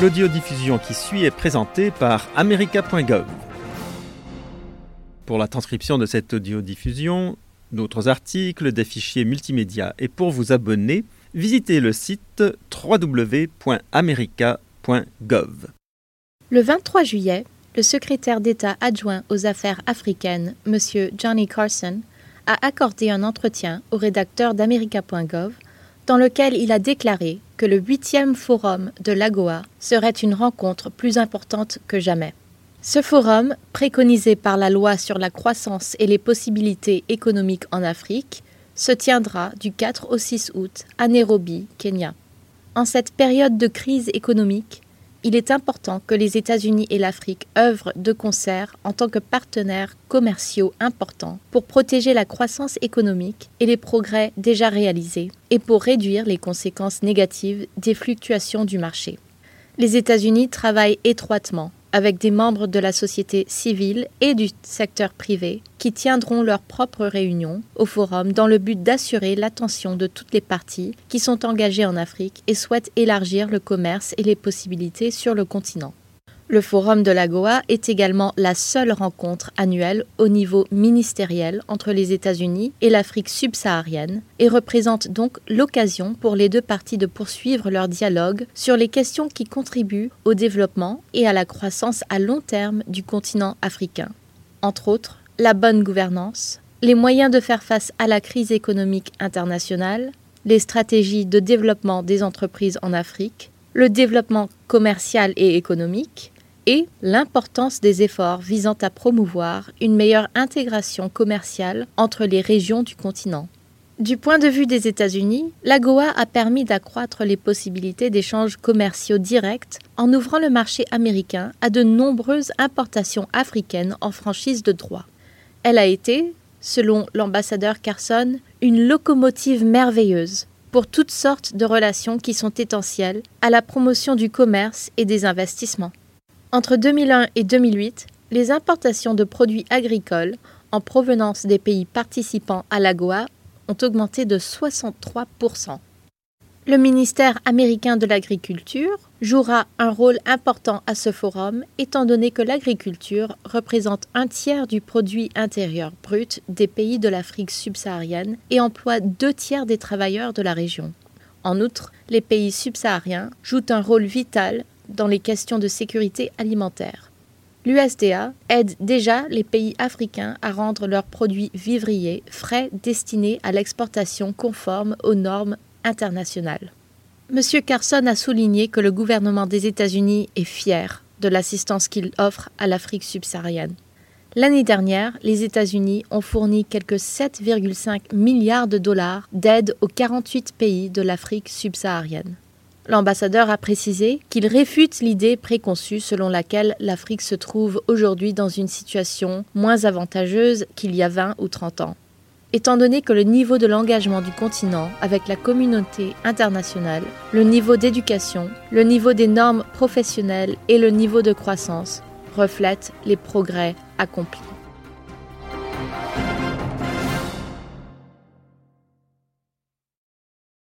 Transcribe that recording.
L'audiodiffusion qui suit est présentée par america.gov. Pour la transcription de cette audiodiffusion, d'autres articles, des fichiers multimédia et pour vous abonner, visitez le site www.america.gov. Le 23 juillet, le secrétaire d'État adjoint aux affaires africaines, M. Johnny Carson, a accordé un entretien au rédacteur d'America.gov dans lequel il a déclaré que le huitième forum de l'AGOA serait une rencontre plus importante que jamais. Ce forum, préconisé par la loi sur la croissance et les possibilités économiques en Afrique, se tiendra du 4 au 6 août à Nairobi, Kenya. En cette période de crise économique, il est important que les États-Unis et l'Afrique œuvrent de concert en tant que partenaires commerciaux importants pour protéger la croissance économique et les progrès déjà réalisés et pour réduire les conséquences négatives des fluctuations du marché. Les États-Unis travaillent étroitement avec des membres de la société civile et du secteur privé qui tiendront leurs propres réunions au forum dans le but d'assurer l'attention de toutes les parties qui sont engagées en Afrique et souhaitent élargir le commerce et les possibilités sur le continent. Le Forum de la Goa est également la seule rencontre annuelle au niveau ministériel entre les États-Unis et l'Afrique subsaharienne et représente donc l'occasion pour les deux parties de poursuivre leur dialogue sur les questions qui contribuent au développement et à la croissance à long terme du continent africain. Entre autres, la bonne gouvernance, les moyens de faire face à la crise économique internationale, les stratégies de développement des entreprises en Afrique, le développement commercial et économique, et l'importance des efforts visant à promouvoir une meilleure intégration commerciale entre les régions du continent. Du point de vue des États-Unis, l'AGOA a permis d'accroître les possibilités d'échanges commerciaux directs en ouvrant le marché américain à de nombreuses importations africaines en franchise de droit. Elle a été, selon l'ambassadeur Carson, une locomotive merveilleuse pour toutes sortes de relations qui sont essentielles à la promotion du commerce et des investissements. Entre 2001 et 2008, les importations de produits agricoles en provenance des pays participants à l'AGOA ont augmenté de 63% Le ministère américain de l'Agriculture jouera un rôle important à ce forum, étant donné que l'agriculture représente un tiers du produit intérieur brut des pays de l'Afrique subsaharienne et emploie deux tiers des travailleurs de la région. En outre, les pays subsahariens jouent un rôle vital dans les questions de sécurité alimentaire. L'USDA aide déjà les pays africains à rendre leurs produits vivriers frais destinés à l'exportation conforme aux normes internationales. M. Carson a souligné que le gouvernement des États-Unis est fier de l'assistance qu'il offre à l'Afrique subsaharienne. L'année dernière, les États-Unis ont fourni quelques 7,5 milliards de dollars d'aide aux 48 pays de l'Afrique subsaharienne. L'ambassadeur a précisé qu'il réfute l'idée préconçue selon laquelle l'Afrique se trouve aujourd'hui dans une situation moins avantageuse qu'il y a 20 ou 30 ans. Étant donné que le niveau de l'engagement du continent avec la communauté internationale, le niveau d'éducation, le niveau des normes professionnelles et le niveau de croissance reflètent les progrès accomplis.